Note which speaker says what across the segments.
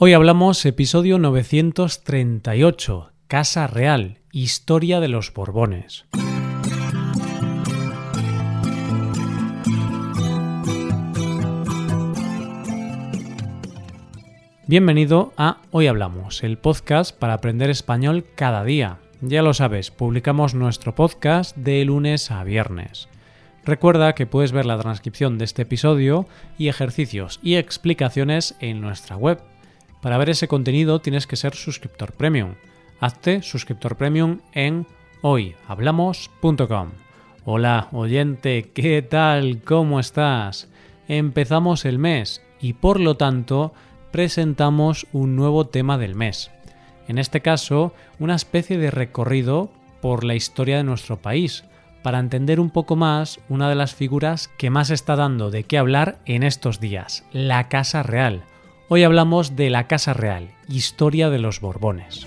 Speaker 1: Hoy hablamos episodio 938, Casa Real, Historia de los Borbones. Bienvenido a Hoy Hablamos, el podcast para aprender español cada día. Ya lo sabes, publicamos nuestro podcast de lunes a viernes. Recuerda que puedes ver la transcripción de este episodio y ejercicios y explicaciones en nuestra web para ver ese contenido tienes que ser suscriptor premium. Hazte suscriptor premium en hoyhablamos.com. Hola, oyente, ¿qué tal? ¿Cómo estás? Empezamos el mes y por lo tanto presentamos un nuevo tema del mes. En este caso, una especie de recorrido por la historia de nuestro país, para entender un poco más una de las figuras que más está dando de qué hablar en estos días, la Casa Real Hoy hablamos de la Casa Real, historia de los Borbones.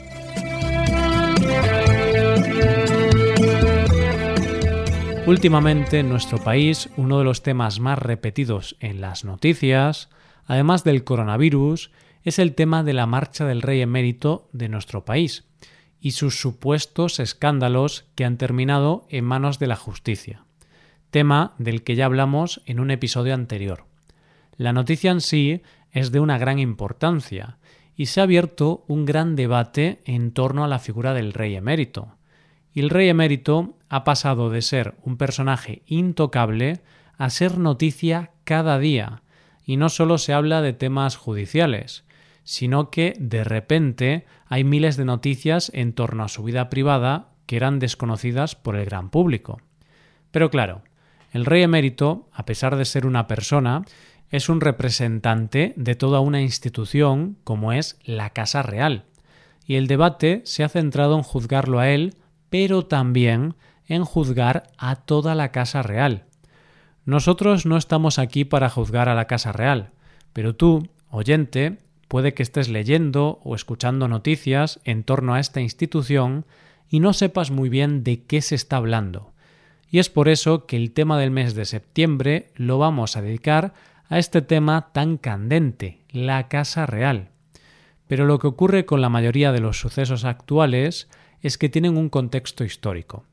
Speaker 1: Últimamente en nuestro país uno de los temas más repetidos en las noticias, además del coronavirus, es el tema de la marcha del rey emérito de nuestro país y sus supuestos escándalos que han terminado en manos de la justicia, tema del que ya hablamos en un episodio anterior. La noticia en sí es de una gran importancia y se ha abierto un gran debate en torno a la figura del rey emérito. Y el rey emérito ha pasado de ser un personaje intocable a ser noticia cada día, y no solo se habla de temas judiciales, sino que de repente hay miles de noticias en torno a su vida privada que eran desconocidas por el gran público. Pero claro, el rey emérito, a pesar de ser una persona, es un representante de toda una institución como es la Casa Real, y el debate se ha centrado en juzgarlo a él, pero también en juzgar a toda la Casa Real. Nosotros no estamos aquí para juzgar a la Casa Real, pero tú, oyente, puede que estés leyendo o escuchando noticias en torno a esta institución y no sepas muy bien de qué se está hablando. Y es por eso que el tema del mes de septiembre lo vamos a dedicar a este tema tan candente, la Casa Real. Pero lo que ocurre con la mayoría de los sucesos actuales es que tienen un contexto histórico.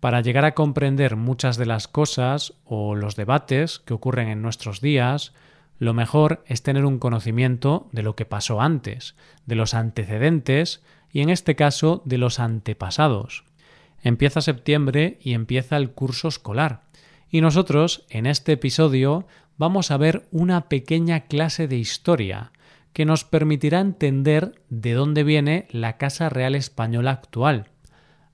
Speaker 1: Para llegar a comprender muchas de las cosas o los debates que ocurren en nuestros días, lo mejor es tener un conocimiento de lo que pasó antes, de los antecedentes y en este caso de los antepasados. Empieza septiembre y empieza el curso escolar. Y nosotros, en este episodio, vamos a ver una pequeña clase de historia que nos permitirá entender de dónde viene la Casa Real Española actual.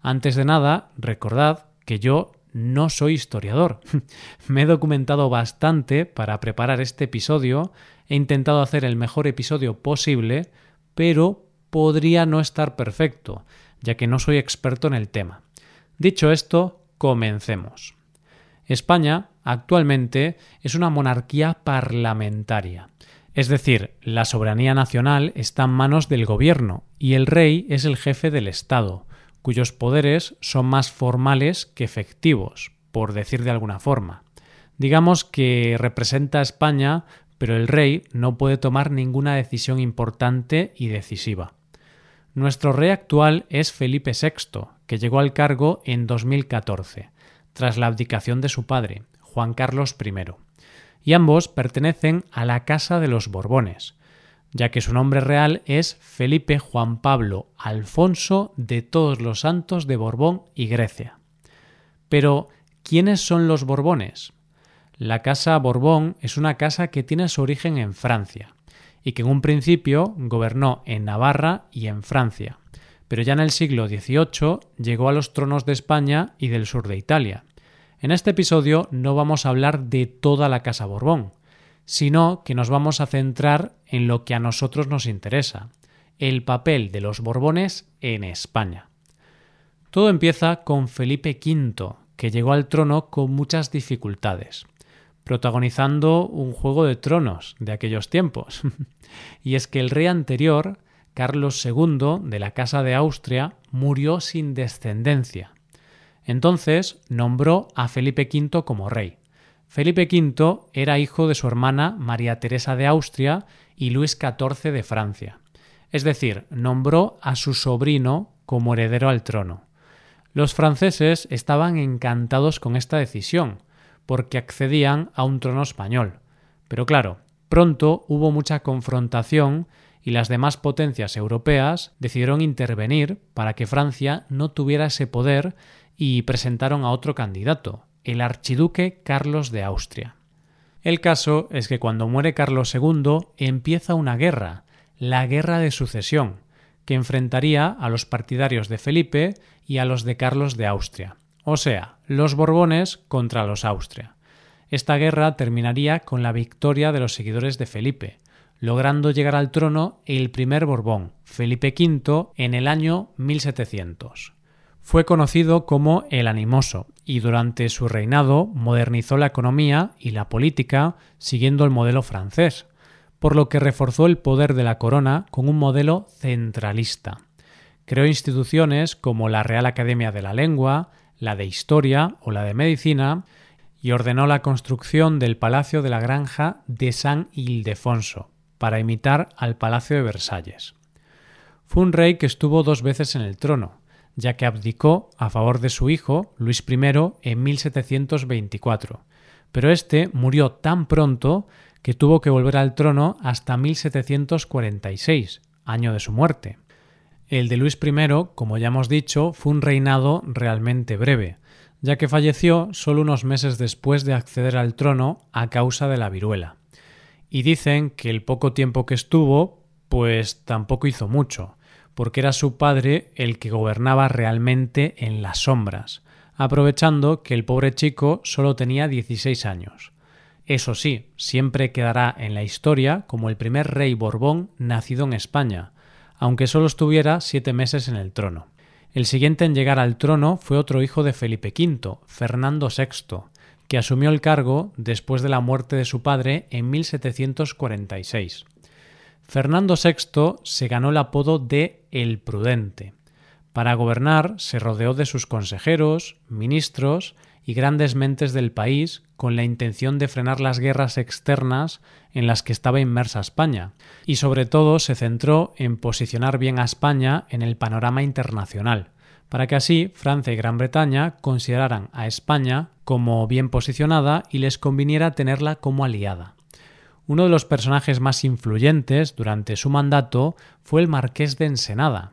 Speaker 1: Antes de nada, recordad que yo no soy historiador. Me he documentado bastante para preparar este episodio, he intentado hacer el mejor episodio posible, pero podría no estar perfecto, ya que no soy experto en el tema. Dicho esto, comencemos. España actualmente es una monarquía parlamentaria. Es decir, la soberanía nacional está en manos del gobierno y el rey es el jefe del Estado, cuyos poderes son más formales que efectivos, por decir de alguna forma. Digamos que representa a España, pero el rey no puede tomar ninguna decisión importante y decisiva. Nuestro rey actual es Felipe VI, que llegó al cargo en 2014 tras la abdicación de su padre, Juan Carlos I, y ambos pertenecen a la Casa de los Borbones, ya que su nombre real es Felipe Juan Pablo Alfonso de todos los santos de Borbón y Grecia. Pero, ¿quiénes son los Borbones? La Casa Borbón es una casa que tiene su origen en Francia, y que en un principio gobernó en Navarra y en Francia, pero ya en el siglo XVIII llegó a los tronos de España y del sur de Italia. En este episodio no vamos a hablar de toda la Casa Borbón, sino que nos vamos a centrar en lo que a nosotros nos interesa, el papel de los Borbones en España. Todo empieza con Felipe V, que llegó al trono con muchas dificultades, protagonizando un juego de tronos de aquellos tiempos. y es que el rey anterior Carlos II de la Casa de Austria murió sin descendencia. Entonces nombró a Felipe V como rey. Felipe V era hijo de su hermana María Teresa de Austria y Luis XIV de Francia. Es decir, nombró a su sobrino como heredero al trono. Los franceses estaban encantados con esta decisión, porque accedían a un trono español. Pero claro, pronto hubo mucha confrontación y las demás potencias europeas decidieron intervenir para que Francia no tuviera ese poder y presentaron a otro candidato, el archiduque Carlos de Austria. El caso es que cuando muere Carlos II empieza una guerra, la Guerra de Sucesión, que enfrentaría a los partidarios de Felipe y a los de Carlos de Austria, o sea, los Borbones contra los Austria. Esta guerra terminaría con la victoria de los seguidores de Felipe, logrando llegar al trono el primer Borbón, Felipe V, en el año 1700. Fue conocido como el Animoso y durante su reinado modernizó la economía y la política siguiendo el modelo francés, por lo que reforzó el poder de la corona con un modelo centralista. Creó instituciones como la Real Academia de la Lengua, la de Historia o la de Medicina, y ordenó la construcción del Palacio de la Granja de San Ildefonso, para imitar al Palacio de Versalles. Fue un rey que estuvo dos veces en el trono, ya que abdicó a favor de su hijo, Luis I, en 1724, pero este murió tan pronto que tuvo que volver al trono hasta 1746, año de su muerte. El de Luis I, como ya hemos dicho, fue un reinado realmente breve, ya que falleció solo unos meses después de acceder al trono a causa de la viruela y dicen que el poco tiempo que estuvo, pues tampoco hizo mucho, porque era su padre el que gobernaba realmente en las sombras, aprovechando que el pobre chico solo tenía 16 años. Eso sí, siempre quedará en la historia como el primer rey Borbón nacido en España, aunque solo estuviera siete meses en el trono. El siguiente en llegar al trono fue otro hijo de Felipe V, Fernando VI, que asumió el cargo después de la muerte de su padre en 1746. Fernando VI se ganó el apodo de El Prudente. Para gobernar se rodeó de sus consejeros, ministros y grandes mentes del país con la intención de frenar las guerras externas en las que estaba inmersa España, y sobre todo se centró en posicionar bien a España en el panorama internacional para que así Francia y Gran Bretaña consideraran a España como bien posicionada y les conviniera tenerla como aliada. Uno de los personajes más influyentes durante su mandato fue el marqués de Ensenada,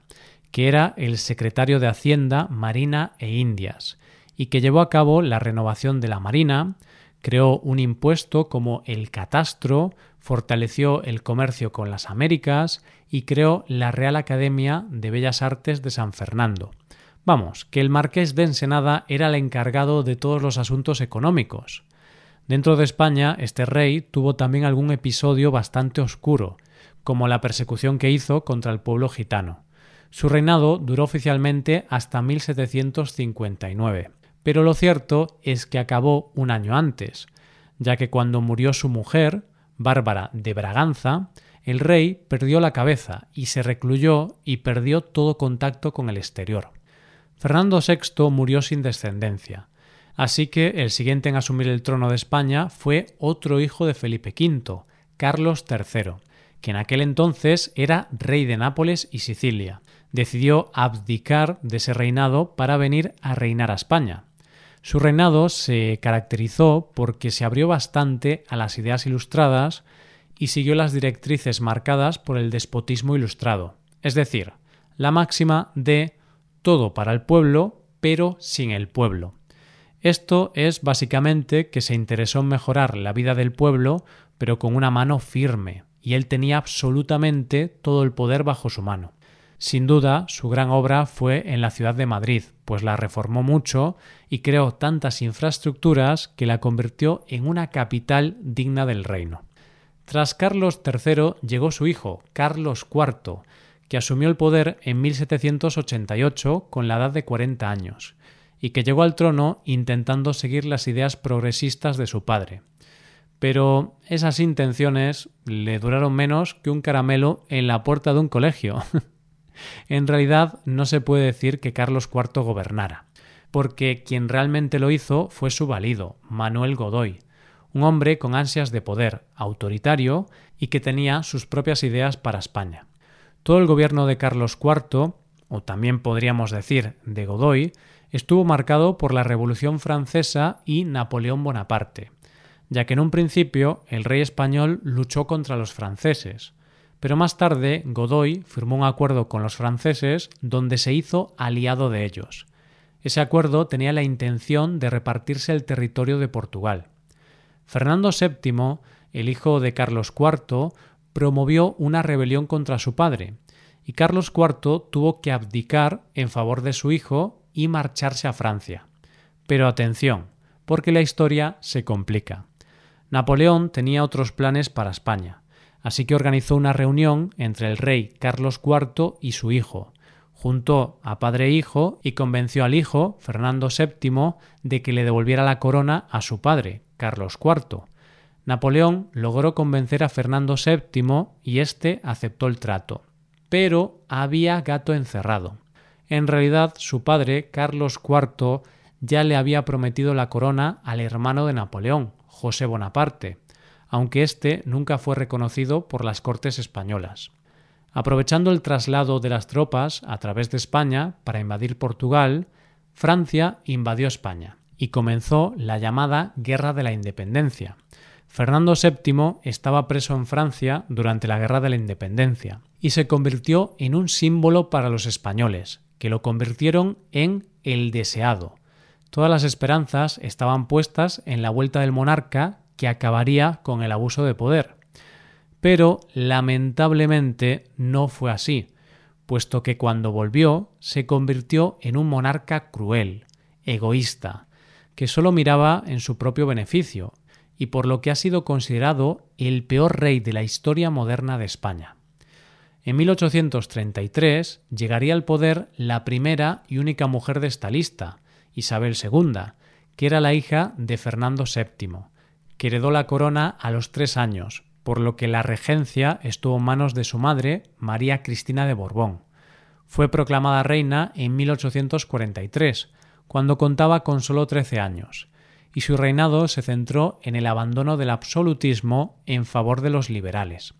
Speaker 1: que era el secretario de Hacienda, Marina e Indias, y que llevó a cabo la renovación de la Marina, creó un impuesto como el catastro, fortaleció el comercio con las Américas y creó la Real Academia de Bellas Artes de San Fernando, Vamos, que el marqués de Ensenada era el encargado de todos los asuntos económicos. Dentro de España, este rey tuvo también algún episodio bastante oscuro, como la persecución que hizo contra el pueblo gitano. Su reinado duró oficialmente hasta 1759, pero lo cierto es que acabó un año antes, ya que cuando murió su mujer, Bárbara de Braganza, el rey perdió la cabeza y se recluyó y perdió todo contacto con el exterior. Fernando VI murió sin descendencia, así que el siguiente en asumir el trono de España fue otro hijo de Felipe V, Carlos III, que en aquel entonces era rey de Nápoles y Sicilia. Decidió abdicar de ese reinado para venir a reinar a España. Su reinado se caracterizó porque se abrió bastante a las ideas ilustradas y siguió las directrices marcadas por el despotismo ilustrado, es decir, la máxima de todo para el pueblo, pero sin el pueblo. Esto es básicamente que se interesó en mejorar la vida del pueblo, pero con una mano firme, y él tenía absolutamente todo el poder bajo su mano. Sin duda, su gran obra fue en la ciudad de Madrid, pues la reformó mucho y creó tantas infraestructuras que la convirtió en una capital digna del reino. Tras Carlos III llegó su hijo, Carlos IV, que asumió el poder en 1788 con la edad de 40 años, y que llegó al trono intentando seguir las ideas progresistas de su padre. Pero esas intenciones le duraron menos que un caramelo en la puerta de un colegio. en realidad no se puede decir que Carlos IV gobernara, porque quien realmente lo hizo fue su valido, Manuel Godoy, un hombre con ansias de poder, autoritario y que tenía sus propias ideas para España. Todo el gobierno de Carlos IV, o también podríamos decir de Godoy, estuvo marcado por la Revolución Francesa y Napoleón Bonaparte, ya que en un principio el rey español luchó contra los franceses, pero más tarde Godoy firmó un acuerdo con los franceses donde se hizo aliado de ellos. Ese acuerdo tenía la intención de repartirse el territorio de Portugal. Fernando VII, el hijo de Carlos IV, promovió una rebelión contra su padre, y Carlos IV tuvo que abdicar en favor de su hijo y marcharse a Francia. Pero atención, porque la historia se complica. Napoleón tenía otros planes para España, así que organizó una reunión entre el rey Carlos IV y su hijo, juntó a padre e hijo y convenció al hijo, Fernando VII, de que le devolviera la corona a su padre, Carlos IV. Napoleón logró convencer a Fernando VII y éste aceptó el trato. Pero había gato encerrado. En realidad, su padre, Carlos IV, ya le había prometido la corona al hermano de Napoleón, José Bonaparte, aunque éste nunca fue reconocido por las Cortes españolas. Aprovechando el traslado de las tropas a través de España para invadir Portugal, Francia invadió España y comenzó la llamada Guerra de la Independencia. Fernando VII estaba preso en Francia durante la Guerra de la Independencia y se convirtió en un símbolo para los españoles, que lo convirtieron en el deseado, Todas las esperanzas estaban puestas en la vuelta del monarca que acabaría con el abuso de poder. Pero lamentablemente no fue así, puesto que cuando volvió se convirtió en un monarca cruel, egoísta, que solo miraba en su propio beneficio, y por lo que ha sido considerado el peor rey de la historia moderna de España. En 1833 llegaría al poder la primera y única mujer de esta lista, Isabel II, que era la hija de Fernando VII, que heredó la corona a los tres años, por lo que la regencia estuvo en manos de su madre, María Cristina de Borbón. Fue proclamada reina en 1843, cuando contaba con solo trece años, y su reinado se centró en el abandono del absolutismo en favor de los liberales.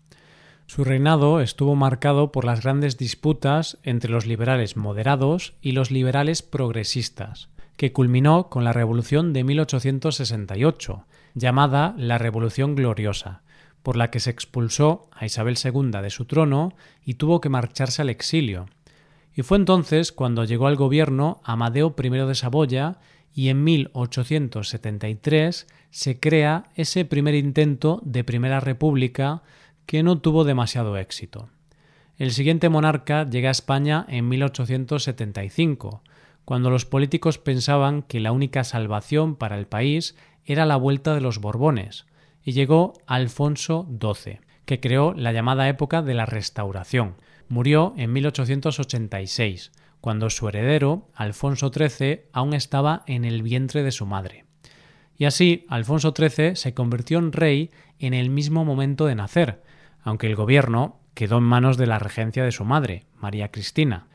Speaker 1: Su reinado estuvo marcado por las grandes disputas entre los liberales moderados y los liberales progresistas, que culminó con la Revolución de 1868, llamada la Revolución Gloriosa, por la que se expulsó a Isabel II de su trono y tuvo que marcharse al exilio. Y fue entonces cuando llegó al gobierno Amadeo I de Saboya y en 1873 se crea ese primer intento de Primera República que no tuvo demasiado éxito. El siguiente monarca llega a España en 1875, cuando los políticos pensaban que la única salvación para el país era la vuelta de los Borbones, y llegó Alfonso XII, que creó la llamada época de la Restauración. Murió en 1886, cuando su heredero, Alfonso XIII, aún estaba en el vientre de su madre. Y así, Alfonso XIII se convirtió en rey en el mismo momento de nacer, aunque el gobierno quedó en manos de la regencia de su madre, María Cristina,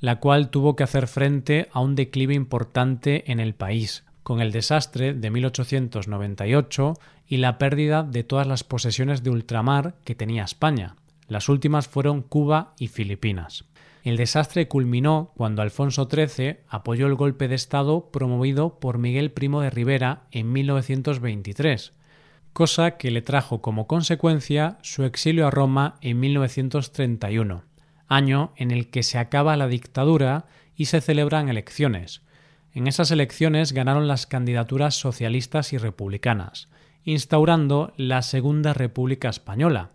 Speaker 1: la cual tuvo que hacer frente a un declive importante en el país, con el desastre de 1898 y la pérdida de todas las posesiones de ultramar que tenía España. Las últimas fueron Cuba y Filipinas. El desastre culminó cuando Alfonso XIII apoyó el golpe de Estado promovido por Miguel Primo de Rivera en 1923, cosa que le trajo como consecuencia su exilio a Roma en 1931 año en el que se acaba la dictadura y se celebran elecciones. En esas elecciones ganaron las candidaturas socialistas y republicanas, instaurando la Segunda República Española.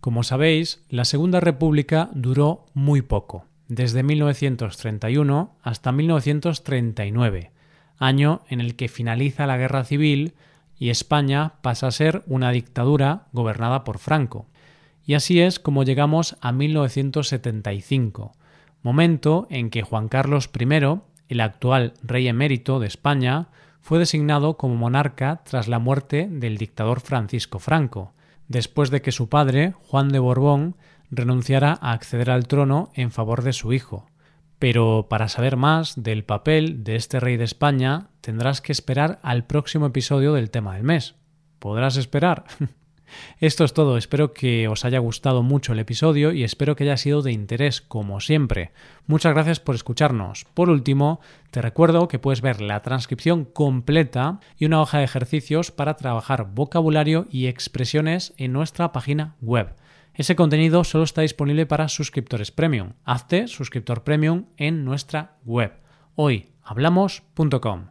Speaker 1: Como sabéis, la Segunda República duró muy poco, desde 1931 hasta 1939, año en el que finaliza la Guerra Civil y España pasa a ser una dictadura gobernada por Franco. Y así es como llegamos a 1975, momento en que Juan Carlos I, el actual rey emérito de España, fue designado como monarca tras la muerte del dictador Francisco Franco, después de que su padre, Juan de Borbón, renunciara a acceder al trono en favor de su hijo. Pero para saber más del papel de este rey de España tendrás que esperar al próximo episodio del tema del mes. ¿Podrás esperar? Esto es todo, espero que os haya gustado mucho el episodio y espero que haya sido de interés como siempre. Muchas gracias por escucharnos. Por último, te recuerdo que puedes ver la transcripción completa y una hoja de ejercicios para trabajar vocabulario y expresiones en nuestra página web. Ese contenido solo está disponible para suscriptores premium. Hazte suscriptor premium en nuestra web hoyhablamos.com.